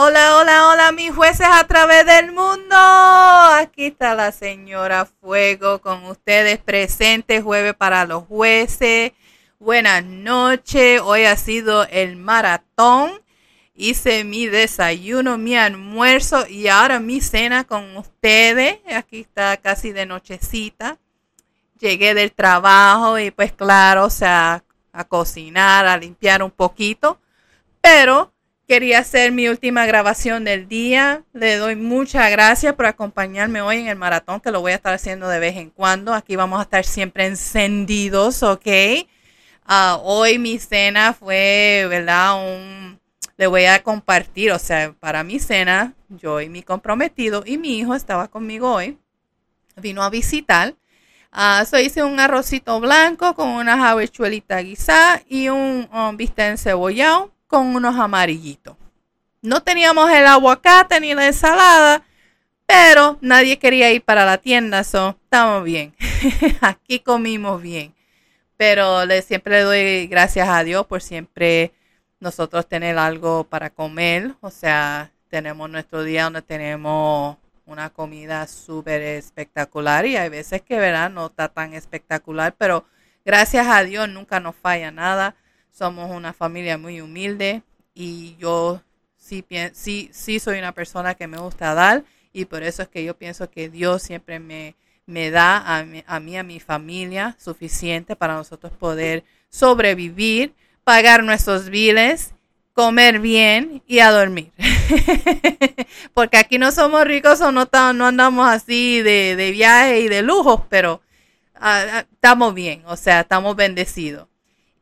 Hola, hola, hola, mis jueces a través del mundo. Aquí está la señora Fuego con ustedes presente jueves para los jueces. Buenas noches. Hoy ha sido el maratón. Hice mi desayuno, mi almuerzo y ahora mi cena con ustedes. Aquí está casi de nochecita. Llegué del trabajo y pues claro, o sea, a cocinar, a limpiar un poquito. Pero quería hacer mi última grabación del día. Le doy muchas gracias por acompañarme hoy en el maratón, que lo voy a estar haciendo de vez en cuando. Aquí vamos a estar siempre encendidos, ¿ok? Uh, hoy mi cena fue, ¿verdad? Un, le voy a compartir, o sea, para mi cena, yo y mi comprometido y mi hijo estaba conmigo hoy. Vino a visitar. Uh, so hice un arrocito blanco con una habichuelita guisada y un, un bistec encebollado con unos amarillitos. No teníamos el aguacate ni la ensalada, pero nadie quería ir para la tienda, so estamos bien. Aquí comimos bien. Pero le, siempre le doy gracias a Dios por siempre nosotros tener algo para comer. O sea, tenemos nuestro día donde tenemos una comida súper espectacular y hay veces que, ¿verdad? No está tan espectacular, pero gracias a Dios nunca nos falla nada. Somos una familia muy humilde y yo sí, sí, sí soy una persona que me gusta dar y por eso es que yo pienso que Dios siempre me, me da a mí, a mí, a mi familia, suficiente para nosotros poder sobrevivir, pagar nuestros biles, comer bien y a dormir. Porque aquí no somos ricos o no, no andamos así de, de viaje y de lujos, pero uh, estamos bien, o sea, estamos bendecidos.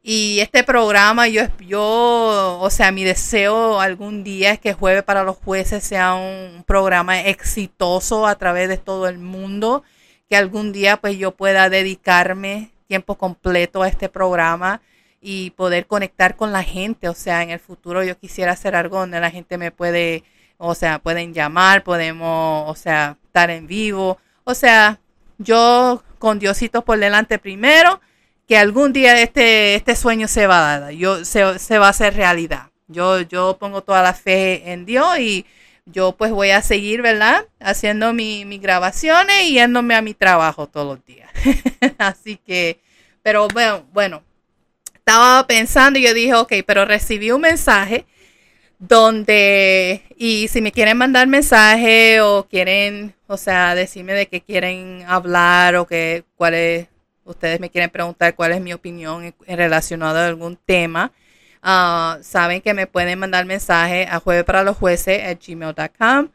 Y este programa, yo, yo, o sea, mi deseo algún día es que Jueves para los Jueces sea un programa exitoso a través de todo el mundo, que algún día pues yo pueda dedicarme tiempo completo a este programa y poder conectar con la gente. O sea, en el futuro yo quisiera hacer algo donde la gente me puede, o sea, pueden llamar, podemos, o sea, estar en vivo. O sea, yo con Diosito por delante primero que algún día este, este sueño se va a dar, yo, se, se va a hacer realidad. Yo, yo pongo toda la fe en Dios y yo pues voy a seguir, ¿verdad? Haciendo mis mi grabaciones y yéndome a mi trabajo todos los días. Así que, pero bueno, bueno, estaba pensando y yo dije, ok, pero recibí un mensaje donde, y si me quieren mandar mensaje o quieren, o sea, decirme de qué quieren hablar o que, cuál es ustedes me quieren preguntar cuál es mi opinión en, a algún tema, uh, saben que me pueden mandar mensaje a jueves los jueces at gmail.com.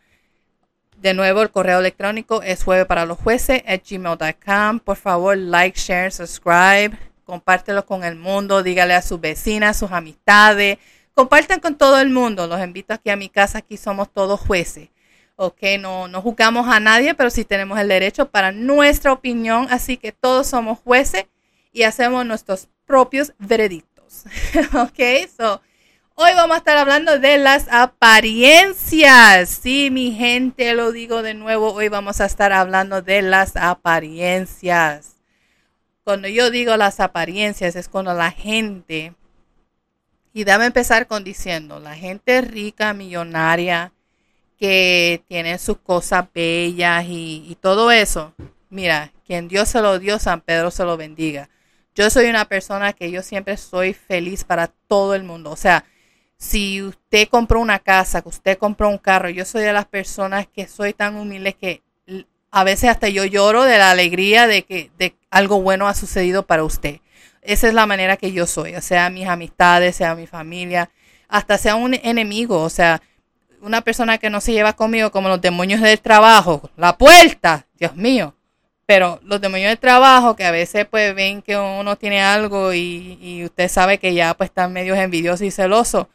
De nuevo, el correo electrónico es jueves los jueces gmail.com. Por favor, like, share, subscribe, compártelo con el mundo, dígale a sus vecinas, sus amistades, compartan con todo el mundo. Los invito aquí a mi casa, aquí somos todos jueces. Ok, no, no juzgamos a nadie, pero sí tenemos el derecho para nuestra opinión, así que todos somos jueces y hacemos nuestros propios veredictos. ok, so hoy vamos a estar hablando de las apariencias. Sí, mi gente, lo digo de nuevo, hoy vamos a estar hablando de las apariencias. Cuando yo digo las apariencias es cuando la gente, y dame empezar con diciendo, la gente rica, millonaria, que tienen sus cosas bellas y, todo eso. Mira, quien Dios se lo dio, San Pedro se lo bendiga. Yo soy una persona que yo siempre soy feliz para todo el mundo. O sea, si usted compró una casa, que usted compró un carro, yo soy de las personas que soy tan humilde que a veces hasta yo lloro de la alegría de que de algo bueno ha sucedido para usted. Esa es la manera que yo soy, o sea, mis amistades, sea mi familia, hasta sea un enemigo, o sea, una persona que no se lleva conmigo como los demonios del trabajo, la puerta, Dios mío. Pero los demonios del trabajo que a veces pues ven que uno tiene algo y, usted sabe que ya pues están medio envidiosos y celosos.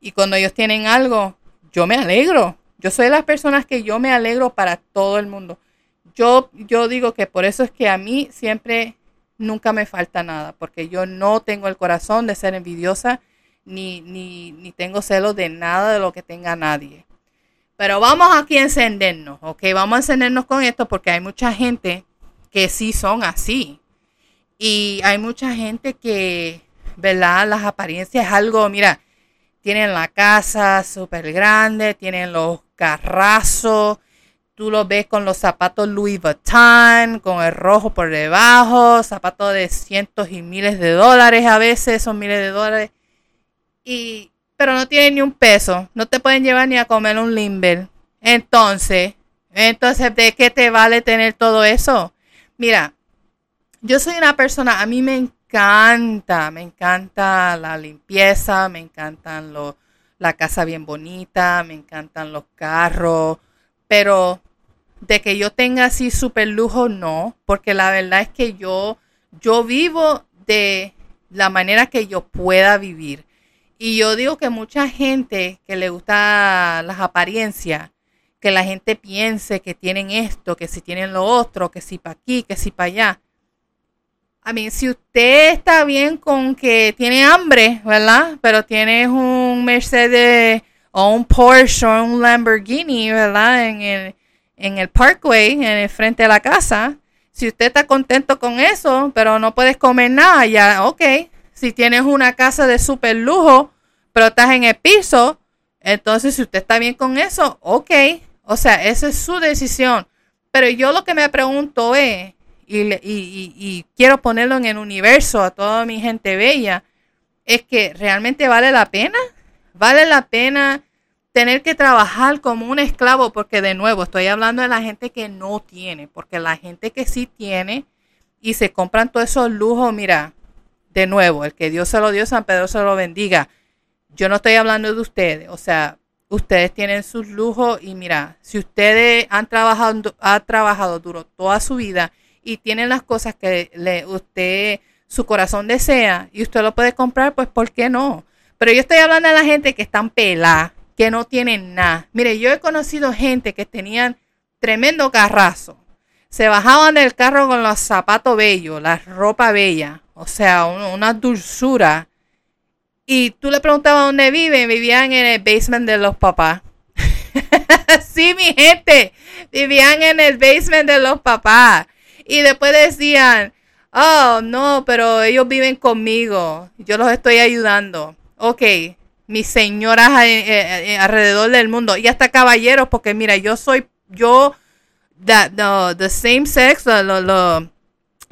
Y cuando ellos tienen algo, yo me alegro. Yo soy de las personas que yo me alegro para todo el mundo. Yo, yo digo que por eso es que a mí siempre nunca me falta nada, porque yo no tengo el corazón de ser envidiosa ni, ni, ni tengo celos de nada de lo que tenga nadie. Pero vamos aquí a encendernos, ¿ok? Vamos a encendernos con esto porque hay mucha gente que sí son así. Y hay mucha gente que, ¿verdad? Las apariencias es algo, mira, tienen la casa súper grande, tienen los carrazos, tú los ves con los zapatos Louis Vuitton, con el rojo por debajo, zapatos de cientos y miles de dólares a veces, son miles de dólares. Y, pero no tienen ni un peso, no te pueden llevar ni a comer un limber. Entonces, entonces, ¿de qué te vale tener todo eso? Mira, yo soy una persona, a mí me encanta, me encanta la limpieza, me encantan los, la casa bien bonita, me encantan los carros, pero de que yo tenga así súper lujo, no, porque la verdad es que yo, yo vivo de la manera que yo pueda vivir. Y yo digo que mucha gente que le gusta las apariencias, que la gente piense que tienen esto, que si tienen lo otro, que si para aquí, que si para allá. A mí, si usted está bien con que tiene hambre, ¿verdad? Pero tiene un Mercedes o un Porsche o un Lamborghini, ¿verdad? En el, en el Parkway, en el frente de la casa. Si usted está contento con eso, pero no puedes comer nada, ya, ok. Si tienes una casa de super lujo, pero estás en el piso, entonces si usted está bien con eso, ok. O sea, esa es su decisión. Pero yo lo que me pregunto es, y, y, y quiero ponerlo en el universo a toda mi gente bella, es que realmente vale la pena. Vale la pena tener que trabajar como un esclavo, porque de nuevo estoy hablando de la gente que no tiene, porque la gente que sí tiene y se compran todos esos lujos, mira, de nuevo, el que Dios se lo dio, San Pedro se lo bendiga. Yo no estoy hablando de ustedes, o sea, ustedes tienen sus lujos y mira, si ustedes han trabajado, ha trabajado duro toda su vida y tienen las cosas que le, usted, su corazón desea y usted lo puede comprar, pues ¿por qué no? Pero yo estoy hablando de la gente que están peladas, que no tienen nada. Mire, yo he conocido gente que tenían tremendo carrazo. Se bajaban del carro con los zapatos bellos, la ropa bella, o sea, una dulzura. Y tú le preguntabas dónde viven, vivían en el basement de los papás. sí, mi gente, vivían en el basement de los papás. Y después decían, oh, no, pero ellos viven conmigo, yo los estoy ayudando. Ok, mis señoras eh, eh, eh, alrededor del mundo y hasta caballeros, porque mira, yo soy, yo, the, the, same sex,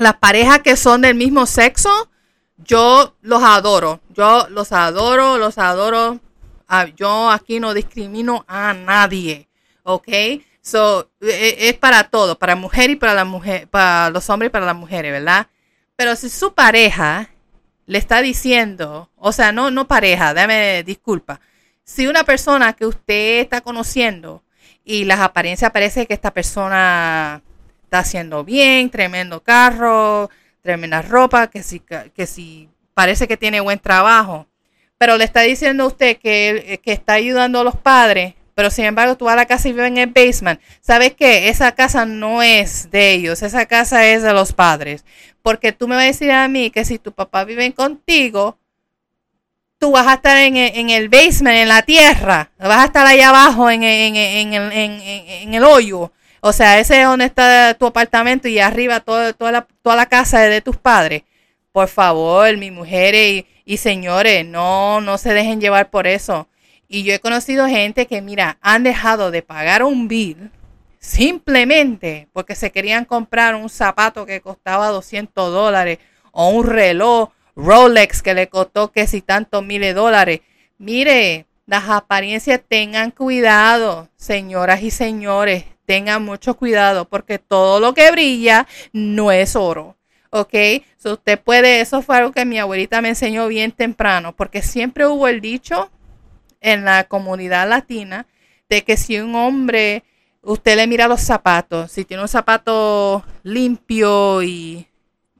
las parejas que son del mismo sexo, yo los adoro, yo los adoro, los adoro. Ah, yo aquí no discrimino a nadie, ¿ok? So, e, e, es para todo, para mujer y para la mujer, para los hombres y para las mujeres, ¿verdad? Pero si su pareja le está diciendo, o sea, no, no pareja, dame disculpa. Si una persona que usted está conociendo y las apariencias parece que esta persona está haciendo bien, tremendo carro, tremenda ropa, que si, que si parece que tiene buen trabajo, pero le está diciendo usted que, que está ayudando a los padres, pero sin embargo tú a la casa y vives en el basement. ¿Sabes qué? Esa casa no es de ellos, esa casa es de los padres. Porque tú me vas a decir a mí que si tu papá vive contigo, tú vas a estar en el, basement, en la tierra, vas a estar allá abajo en, en, el hoyo. O sea, ese es donde está tu apartamento y arriba toda, toda, la, toda la casa de tus padres. Por favor, mis mujeres y, y señores, no, no se dejen llevar por eso. Y yo he conocido gente que, mira, han dejado de pagar un bill simplemente porque se querían comprar un zapato que costaba 200 dólares o un reloj Rolex que le costó que si tantos miles de dólares. Mire, las apariencias tengan cuidado, señoras y señores, tengan mucho cuidado porque todo lo que brilla no es oro. ¿ok? So usted puede, eso fue algo que mi abuelita me enseñó bien temprano, porque siempre hubo el dicho en la comunidad latina de que si un hombre, usted le mira los zapatos, si tiene un zapato limpio y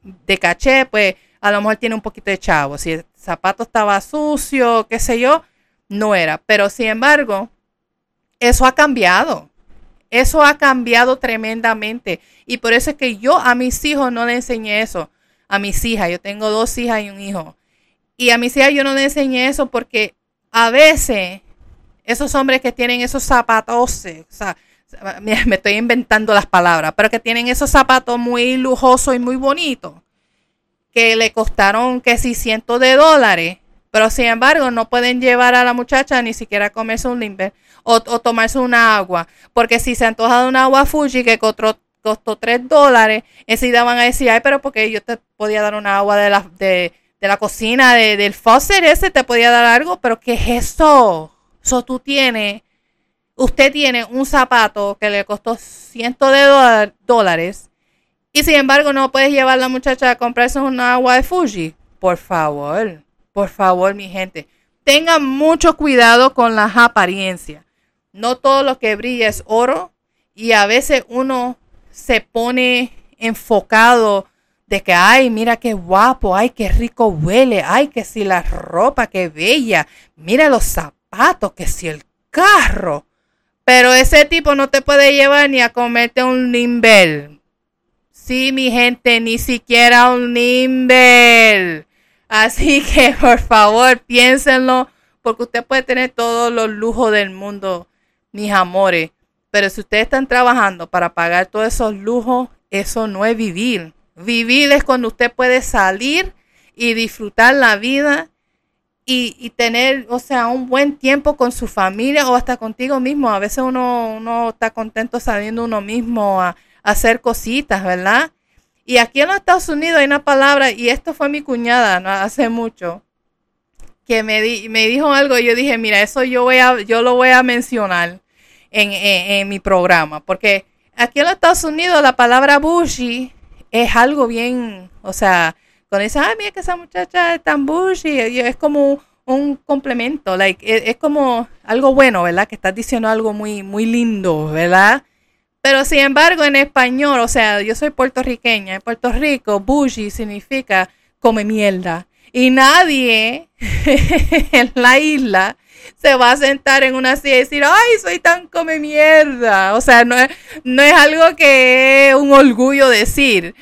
de caché, pues a lo mejor tiene un poquito de chavo. Si el zapato estaba sucio, qué sé yo, no era. Pero sin embargo, eso ha cambiado. Eso ha cambiado tremendamente. Y por eso es que yo a mis hijos no le enseñé eso. A mis hijas, yo tengo dos hijas y un hijo. Y a mis hijas yo no le enseñé eso porque a veces esos hombres que tienen esos zapatos, o sea, me estoy inventando las palabras, pero que tienen esos zapatos muy lujosos y muy bonitos, que le costaron que si cientos de dólares, Pero sin embargo, no pueden llevar a la muchacha ni siquiera a comerse un limber o, tomarse una agua. Porque si se antoja de un agua Fuji que costó, costó 3 dólares, enseguida van a decir, ay, pero porque yo te podía dar una agua de la, de, la cocina, del faucet ese, te podía dar algo, pero ¿qué es eso? Eso tú tienes, usted tiene un zapato que le costó cientos de dólares y sin embargo no puedes llevar a la muchacha a comprarse una agua de Fuji. Por favor. Por favor, mi gente, tengan mucho cuidado con las apariencias. No todo lo que brilla es oro y a veces uno se pone enfocado de que, ay, mira qué guapo, ay, qué rico huele, ay, que si la ropa, qué bella, mira los zapatos, que si el carro. Pero ese tipo no te puede llevar ni a comerte un nimbel. Sí, mi gente, ni siquiera un nimbel. Así que por favor piénsenlo, porque usted puede tener todos los lujos del mundo, mis amores. Pero si ustedes están trabajando para pagar todos esos lujos, eso no es vivir. Vivir es cuando usted puede salir y disfrutar la vida y, tener, o sea, un buen tiempo con su familia o hasta contigo mismo. A veces uno, uno está contento saliendo uno mismo a hacer cositas, ¿verdad? Y aquí en los Estados Unidos hay una palabra, y esto fue mi cuñada ¿no? hace mucho, que me, me dijo algo y yo dije, mira, eso yo, voy a, yo lo voy a mencionar en, mi programa, porque aquí en los Estados Unidos la palabra bushy es algo bien, o sea, cuando dicen, ay, mira que esa muchacha es tan bushy, es como un complemento, like, es, es, como algo bueno, ¿verdad? Que estás diciendo algo muy, muy lindo, ¿verdad? Pero sin embargo, en español, o sea, yo soy puertorriqueña. En Puerto Rico, bougie significa come mierda. Y nadie en la isla se va a sentar en una silla y decir, ay, soy tan come mierda. O sea, no es, no es algo que es un orgullo decir.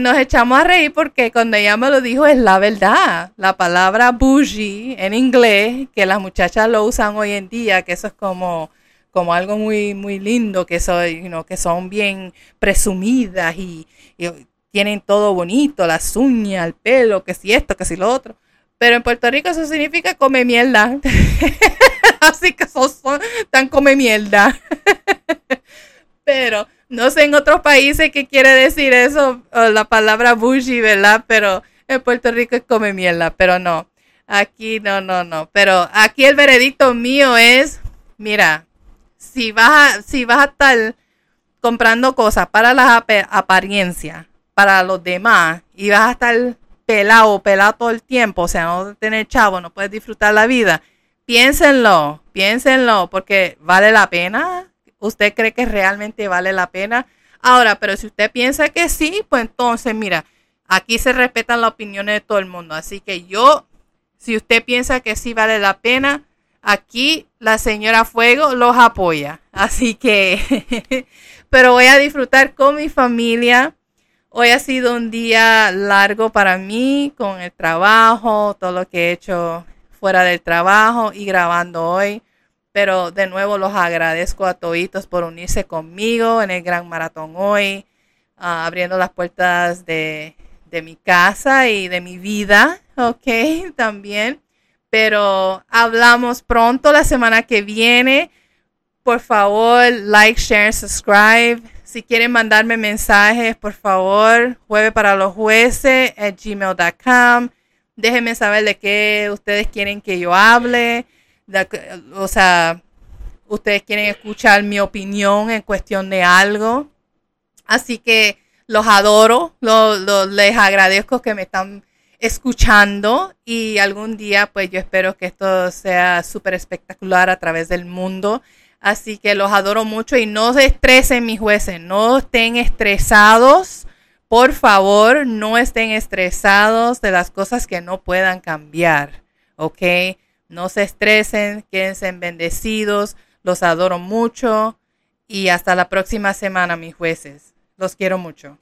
nos echamos a reír porque cuando ella me lo dijo es la verdad. La palabra bougie en inglés, que las muchachas lo usan hoy en día, que eso es como como algo muy, muy lindo, que, son, que son bien presumidas y, tienen todo bonito, las uñas, el pelo, que si esto, que si lo otro. Pero en Puerto Rico eso significa come mierda. Así que son, tan come mierda. Pero no sé en otros países qué quiere decir eso, la palabra bougie, ¿verdad? Pero en Puerto Rico es come mierda, pero no. Aquí no, no, no. Pero aquí el veredicto mío es, mira, si vas a, si vas a estar comprando cosas para las apariencias, para los demás, y vas a estar pelado, pelado todo el tiempo, o sea, no tener chavo, no puedes disfrutar la vida, piénsenlo, piénsenlo, porque vale la pena. ¿Usted cree que realmente vale la pena? Ahora, pero si usted piensa que sí, pues entonces, mira, aquí se respetan las opiniones de todo el mundo. Así que yo, si usted piensa que sí vale la pena, aquí la señora Fuego los apoya. Así que, pero voy a disfrutar con mi familia. Hoy ha sido un día largo para mí con el trabajo, todo lo que he hecho fuera del trabajo y grabando hoy. Pero de nuevo los agradezco a todos por unirse conmigo en el gran maratón hoy, ah, abriendo las puertas de, de mi casa y de mi vida, ok, también pero hablamos pronto la semana que viene. Por favor, like, share, subscribe. Si quieren mandarme mensajes, por favor, jueves para los jueces at gmail.com. Déjenme saber de qué ustedes quieren que yo hable. o sea, ustedes quieren escuchar mi opinión en cuestión de algo. Así que los adoro, les agradezco que me están escuchando y algún día pues yo espero que esto sea súper espectacular a través del mundo. Así que los adoro mucho y no se estresen mis jueces, no estén estresados. Por favor, no estén estresados de las cosas que no puedan cambiar. ¿Ok? No se estresen, quédense bendecidos. Los adoro mucho y hasta la próxima semana, mis jueces. Los quiero mucho.